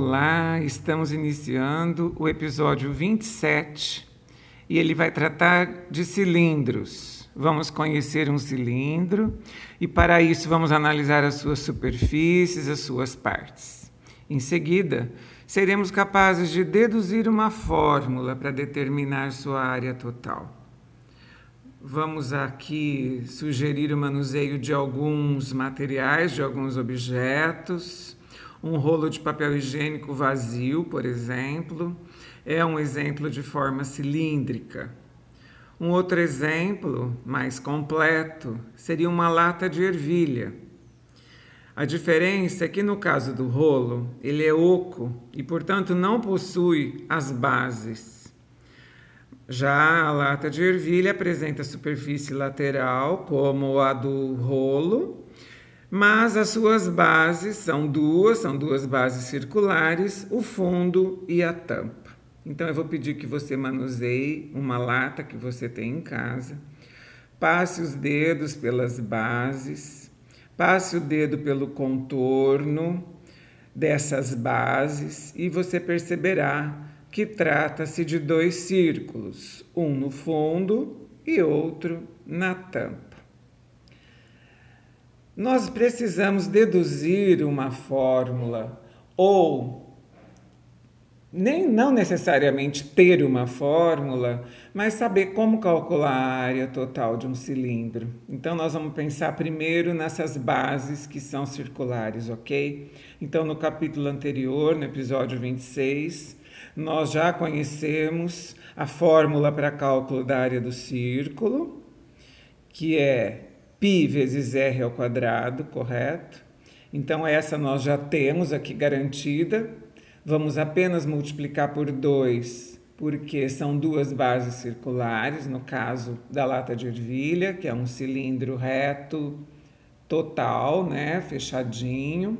Olá, estamos iniciando o episódio 27 e ele vai tratar de cilindros. Vamos conhecer um cilindro e, para isso, vamos analisar as suas superfícies, as suas partes. Em seguida, seremos capazes de deduzir uma fórmula para determinar sua área total. Vamos aqui sugerir o manuseio de alguns materiais, de alguns objetos um rolo de papel higiênico vazio, por exemplo, é um exemplo de forma cilíndrica. Um outro exemplo, mais completo, seria uma lata de ervilha. A diferença é que no caso do rolo, ele é oco e, portanto, não possui as bases. Já a lata de ervilha apresenta superfície lateral, como a do rolo, mas as suas bases são duas, são duas bases circulares, o fundo e a tampa. Então eu vou pedir que você manuseie uma lata que você tem em casa, passe os dedos pelas bases, passe o dedo pelo contorno dessas bases e você perceberá que trata-se de dois círculos, um no fundo e outro na tampa. Nós precisamos deduzir uma fórmula ou nem não necessariamente ter uma fórmula, mas saber como calcular a área total de um cilindro. Então nós vamos pensar primeiro nessas bases que são circulares, OK? Então no capítulo anterior, no episódio 26, nós já conhecemos a fórmula para cálculo da área do círculo, que é π vezes r ao quadrado, correto? Então, essa nós já temos aqui garantida. Vamos apenas multiplicar por 2, porque são duas bases circulares, no caso da lata de ervilha, que é um cilindro reto total, né, fechadinho.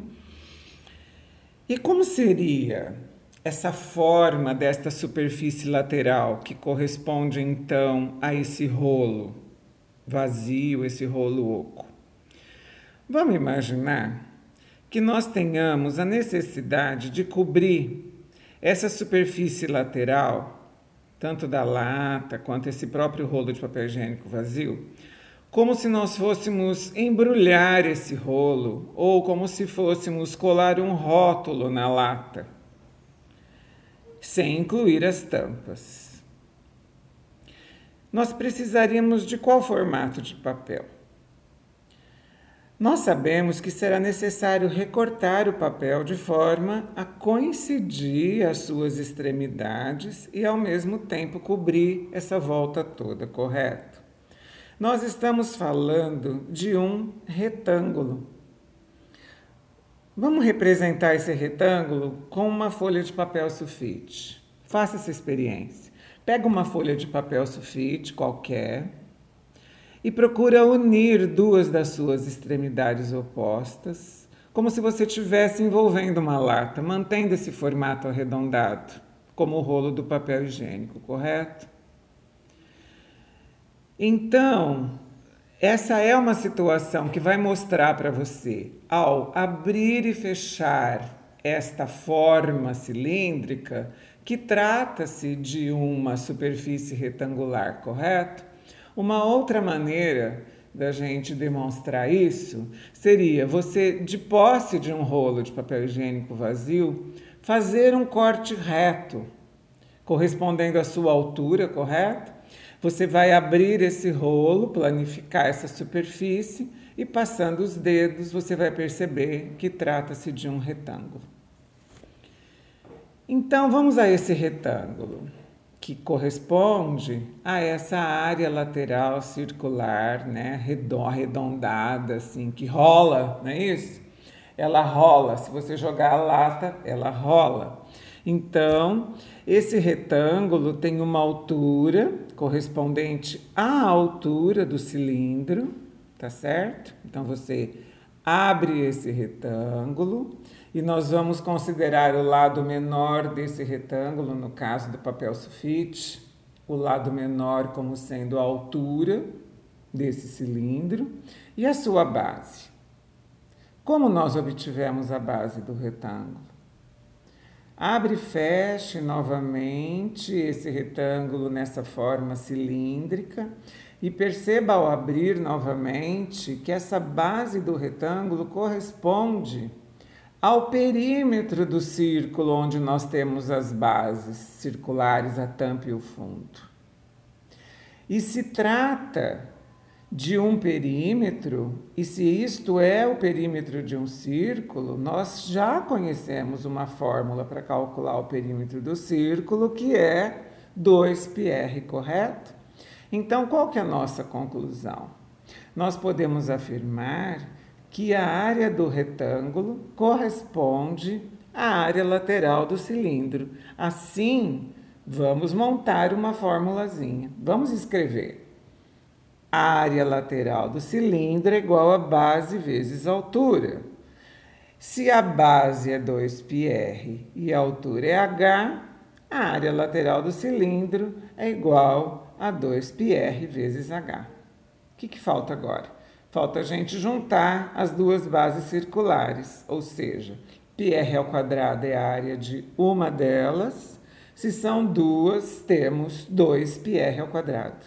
E como seria essa forma desta superfície lateral que corresponde então a esse rolo? Vazio, esse rolo oco. Vamos imaginar que nós tenhamos a necessidade de cobrir essa superfície lateral, tanto da lata quanto esse próprio rolo de papel higiênico vazio, como se nós fôssemos embrulhar esse rolo ou como se fôssemos colar um rótulo na lata, sem incluir as tampas nós precisaríamos de qual formato de papel? Nós sabemos que será necessário recortar o papel de forma a coincidir as suas extremidades e ao mesmo tempo cobrir essa volta toda, correto? Nós estamos falando de um retângulo. Vamos representar esse retângulo com uma folha de papel sulfite. Faça essa experiência. Pega uma folha de papel sulfite qualquer e procura unir duas das suas extremidades opostas, como se você estivesse envolvendo uma lata, mantendo esse formato arredondado, como o rolo do papel higiênico, correto? Então, essa é uma situação que vai mostrar para você, ao abrir e fechar esta forma cilíndrica, que trata-se de uma superfície retangular, correto? Uma outra maneira da gente demonstrar isso seria você, de posse de um rolo de papel higiênico vazio, fazer um corte reto, correspondendo à sua altura, correto? Você vai abrir esse rolo, planificar essa superfície e passando os dedos você vai perceber que trata-se de um retângulo. Então vamos a esse retângulo, que corresponde a essa área lateral circular, né, arredondada, assim, que rola, não é isso? Ela rola. Se você jogar a lata, ela rola. Então, esse retângulo tem uma altura correspondente à altura do cilindro, tá certo? Então você abre esse retângulo e nós vamos considerar o lado menor desse retângulo, no caso do papel sulfite, o lado menor como sendo a altura desse cilindro e a sua base. Como nós obtivemos a base do retângulo? Abre e feche novamente esse retângulo nessa forma cilíndrica e perceba ao abrir novamente que essa base do retângulo corresponde ao perímetro do círculo onde nós temos as bases circulares, a tampa e o fundo. E se trata de um perímetro, e se isto é o perímetro de um círculo, nós já conhecemos uma fórmula para calcular o perímetro do círculo, que é 2πr, correto? Então, qual que é a nossa conclusão? Nós podemos afirmar que a área do retângulo corresponde à área lateral do cilindro. Assim, vamos montar uma formulazinha. Vamos escrever. A área lateral do cilindro é igual a base vezes altura. Se a base é 2πr e a altura é h, a área lateral do cilindro é igual a 2πr vezes h. O que, que falta agora? Falta a gente juntar as duas bases circulares, ou seja, πr ao quadrado é a área de uma delas. Se são duas, temos 2πr ao quadrado.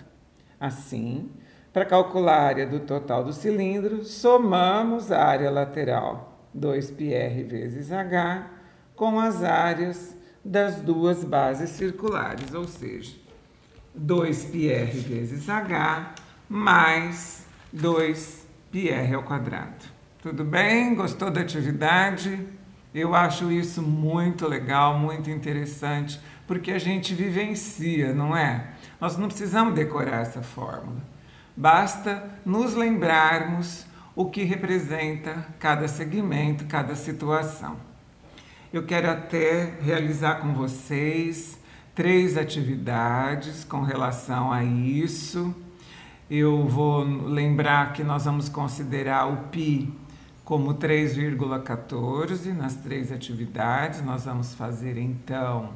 Assim, para calcular a área do total do cilindro, somamos a área lateral, 2πr vezes h, com as áreas das duas bases circulares, ou seja, 2πr vezes h mais 2πr ao quadrado. Tudo bem? Gostou da atividade? Eu acho isso muito legal, muito interessante, porque a gente vivencia, não é? Nós não precisamos decorar essa fórmula. Basta nos lembrarmos o que representa cada segmento, cada situação. Eu quero até realizar com vocês três atividades com relação a isso. Eu vou lembrar que nós vamos considerar o pi como 3,14 nas três atividades. Nós vamos fazer então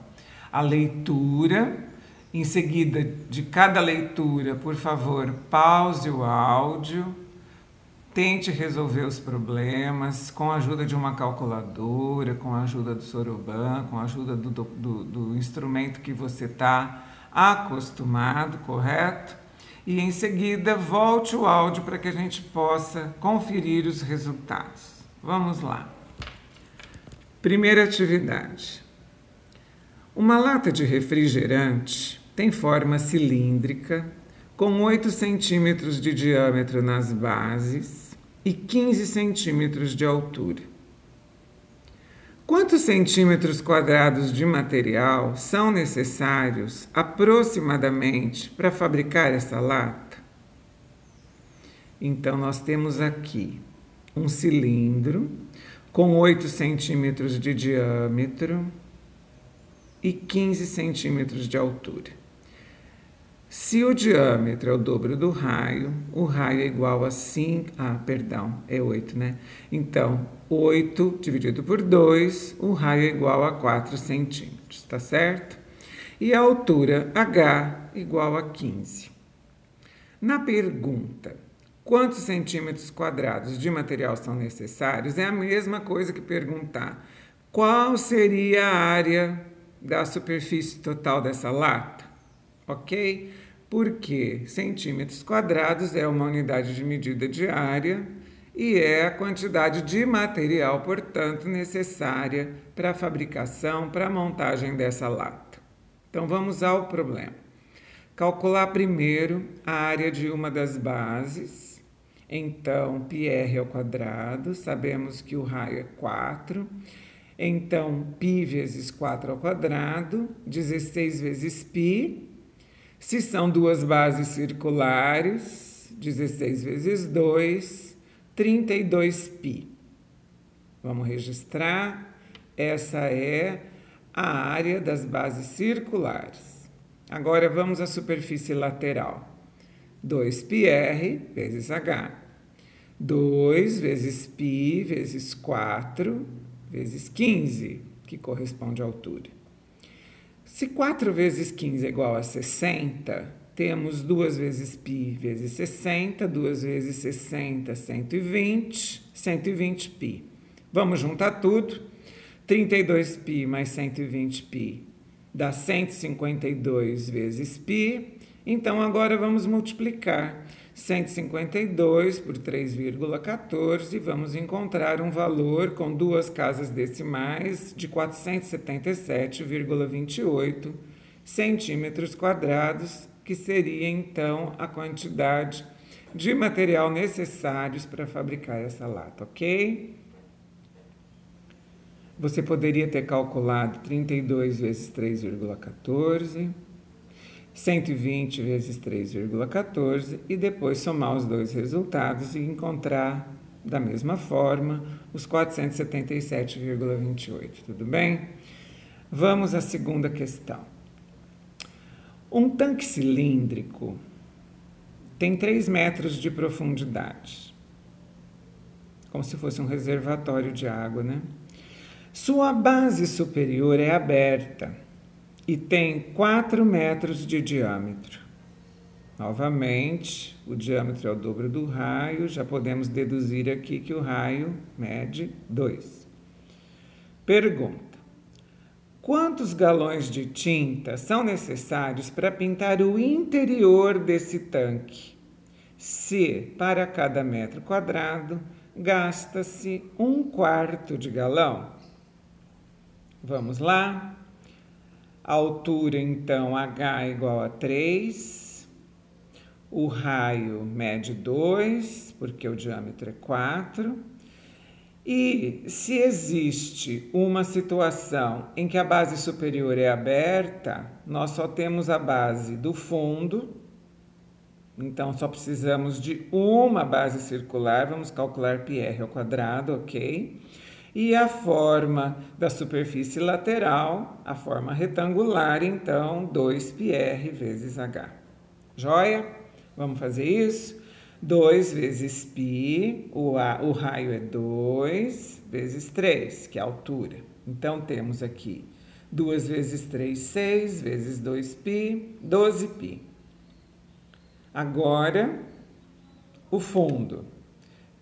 a leitura. Em seguida de cada leitura, por favor, pause o áudio, tente resolver os problemas com a ajuda de uma calculadora, com a ajuda do Soroban, com a ajuda do, do, do instrumento que você está acostumado, correto? E em seguida volte o áudio para que a gente possa conferir os resultados. Vamos lá. Primeira atividade. Uma lata de refrigerante tem forma cilíndrica, com 8 centímetros de diâmetro nas bases e 15 centímetros de altura. Quantos centímetros quadrados de material são necessários aproximadamente para fabricar essa lata? Então, nós temos aqui um cilindro com 8 centímetros de diâmetro e 15 centímetros de altura. Se o diâmetro é o dobro do raio, o raio é igual a 5. Ah, perdão, é 8, né? Então, 8 dividido por 2, o raio é igual a 4 centímetros, tá certo? E a altura H igual a 15. Na pergunta, quantos centímetros quadrados de material são necessários? É a mesma coisa que perguntar qual seria a área da superfície total dessa lata, ok? Porque centímetros quadrados é uma unidade de medida de área e é a quantidade de material, portanto, necessária para a fabricação, para a montagem dessa lata. Então vamos ao problema. Calcular primeiro a área de uma das bases. Então, πr ao quadrado, sabemos que o raio é 4 então, π vezes 4 ao quadrado, 16 vezes π. Se são duas bases circulares, 16 vezes 2, 32π. Vamos registrar. Essa é a área das bases circulares. Agora vamos à superfície lateral. 2πr vezes h. 2 vezes π vezes 4 vezes 15, que corresponde à altura. Se 4 vezes 15 é igual a 60, temos 2 vezes π vezes 60, 2 vezes 60, 120, 120 π. Vamos juntar tudo. 32π mais 120π dá 152 vezes π. Então agora vamos multiplicar 152 por 3,14 e vamos encontrar um valor com duas casas decimais de 477,28 centímetros quadrados, que seria então a quantidade de material necessários para fabricar essa lata, ok? Você poderia ter calculado 32 vezes 3,14, 120 vezes 3,14 e depois somar os dois resultados e encontrar da mesma forma os 477,28, tudo bem? Vamos à segunda questão. Um tanque cilíndrico tem 3 metros de profundidade, como se fosse um reservatório de água, né? Sua base superior é aberta e tem 4 metros de diâmetro. Novamente, o diâmetro é o dobro do raio, já podemos deduzir aqui que o raio mede 2. Pergunta: Quantos galões de tinta são necessários para pintar o interior desse tanque? Se, para cada metro quadrado, gasta-se um quarto de galão. Vamos lá. Altura, então, H é igual a 3. O raio mede 2, porque o diâmetro é 4. E se existe uma situação em que a base superior é aberta, nós só temos a base do fundo, então só precisamos de uma base circular, vamos calcular πr ao quadrado, ok? E a forma da superfície lateral, a forma retangular, então 2πr vezes h. Joia? Vamos fazer isso? 2 vezes π, o, a, o raio é 2 vezes 3, que é a altura. Então temos aqui 2 vezes 3, 6, vezes 2π, 12π. Agora, o fundo.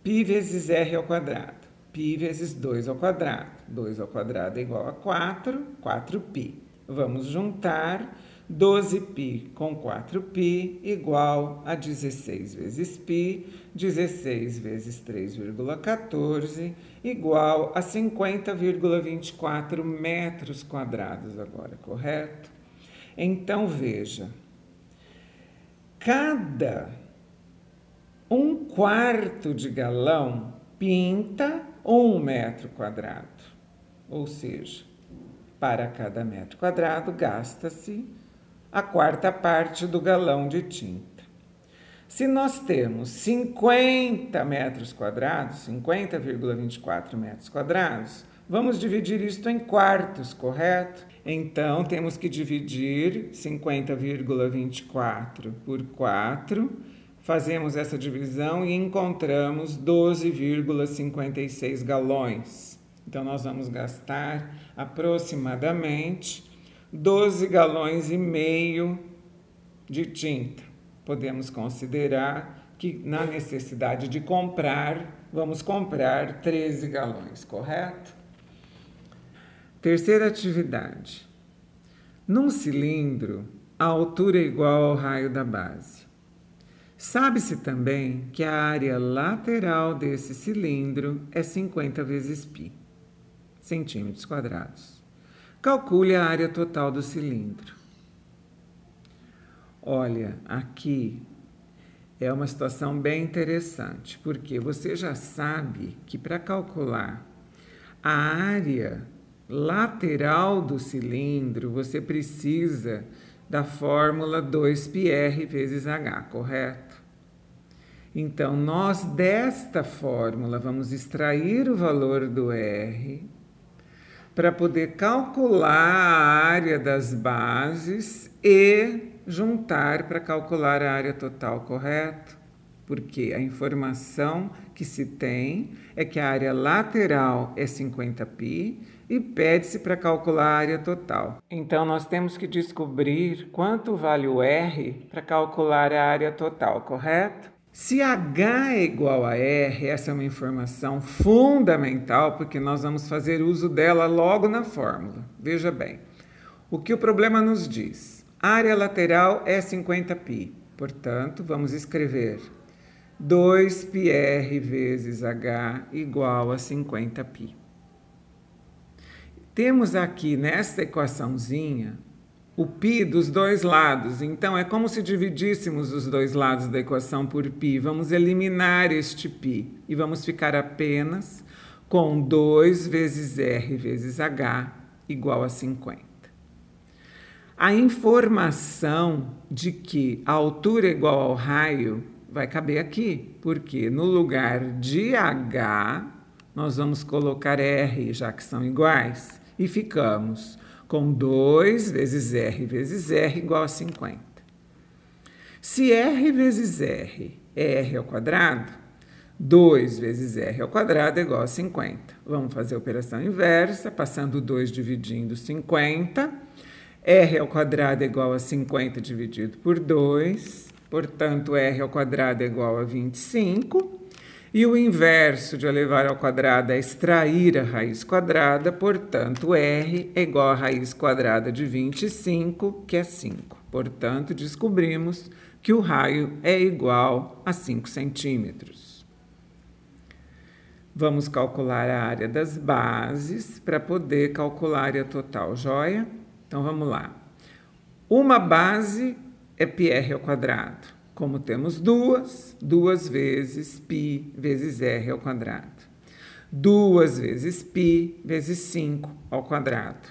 π vezes r ao quadrado π vezes 2 ao quadrado. 2 ao quadrado é igual a 4, 4π. Vamos juntar 12π com 4π igual a 16 vezes π, 16 vezes 3,14 igual a 50,24 metros quadrados agora, correto? Então veja, cada um quarto de galão pinta um metro quadrado. Ou seja, para cada metro quadrado gasta-se a quarta parte do galão de tinta. Se nós temos 50 metros quadrados, 50,24 metros quadrados, vamos dividir isto em quartos, correto? Então, temos que dividir 50,24 por 4 Fazemos essa divisão e encontramos 12,56 galões. Então, nós vamos gastar aproximadamente 12 galões e meio de tinta. Podemos considerar que, na necessidade de comprar, vamos comprar 13 galões, correto? Terceira atividade. Num cilindro, a altura é igual ao raio da base. Sabe-se também que a área lateral desse cilindro é 50 vezes π, centímetros quadrados. Calcule a área total do cilindro. Olha, aqui é uma situação bem interessante, porque você já sabe que para calcular a área lateral do cilindro, você precisa da fórmula 2πr vezes h, correto? Então, nós desta fórmula vamos extrair o valor do R para poder calcular a área das bases e juntar para calcular a área total, correto? Porque a informação que se tem é que a área lateral é 50π e pede-se para calcular a área total. Então, nós temos que descobrir quanto vale o R para calcular a área total, correto? Se H é igual a R, essa é uma informação fundamental, porque nós vamos fazer uso dela logo na fórmula. Veja bem, o que o problema nos diz? área lateral é 50π, portanto, vamos escrever 2πr vezes H igual a 50π. Temos aqui nesta equaçãozinha o π dos dois lados. Então, é como se dividíssemos os dois lados da equação por π. Vamos eliminar este π e vamos ficar apenas com 2 vezes r vezes h igual a 50. A informação de que a altura é igual ao raio vai caber aqui, porque no lugar de h nós vamos colocar r, já que são iguais, e ficamos com 2 vezes R vezes R igual a 50. Se R vezes R é R ao quadrado, 2 vezes R ao quadrado é igual a 50. Vamos fazer a operação inversa, passando 2 dividindo 50. R ao quadrado é igual a 50 dividido por 2. Portanto, R ao quadrado é igual a 25. E o inverso de elevar ao quadrado é extrair a raiz quadrada, portanto, R é igual a raiz quadrada de 25, que é 5. Portanto, descobrimos que o raio é igual a 5 centímetros. Vamos calcular a área das bases para poder calcular a área total, joia? Então, vamos lá. Uma base é πr ao quadrado. Como temos duas, duas vezes π vezes r ao quadrado. Duas vezes π vezes 5 ao quadrado.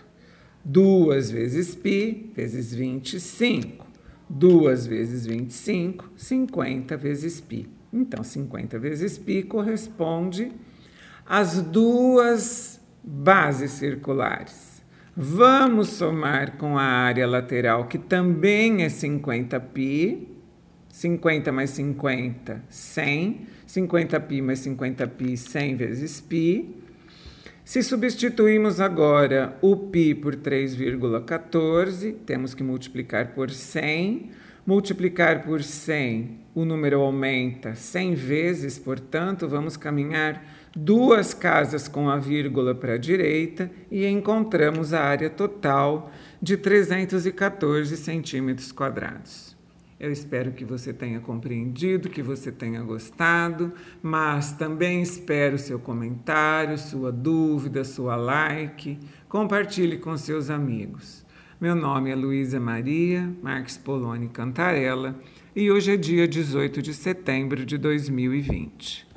Duas vezes π vezes 25. Duas vezes 25, 50 vezes π. Então, 50 vezes π corresponde às duas bases circulares. Vamos somar com a área lateral, que também é 50π, 50 mais 50, 100. 50π mais 50π, 100 vezes π. Se substituirmos agora o π por 3,14, temos que multiplicar por 100. Multiplicar por 100, o número aumenta 100 vezes, portanto, vamos caminhar duas casas com a vírgula para a direita e encontramos a área total de 314 centímetros quadrados. Eu espero que você tenha compreendido, que você tenha gostado, mas também espero seu comentário, sua dúvida, sua like. Compartilhe com seus amigos. Meu nome é Luísa Maria Marques Poloni Cantarella e hoje é dia 18 de setembro de 2020.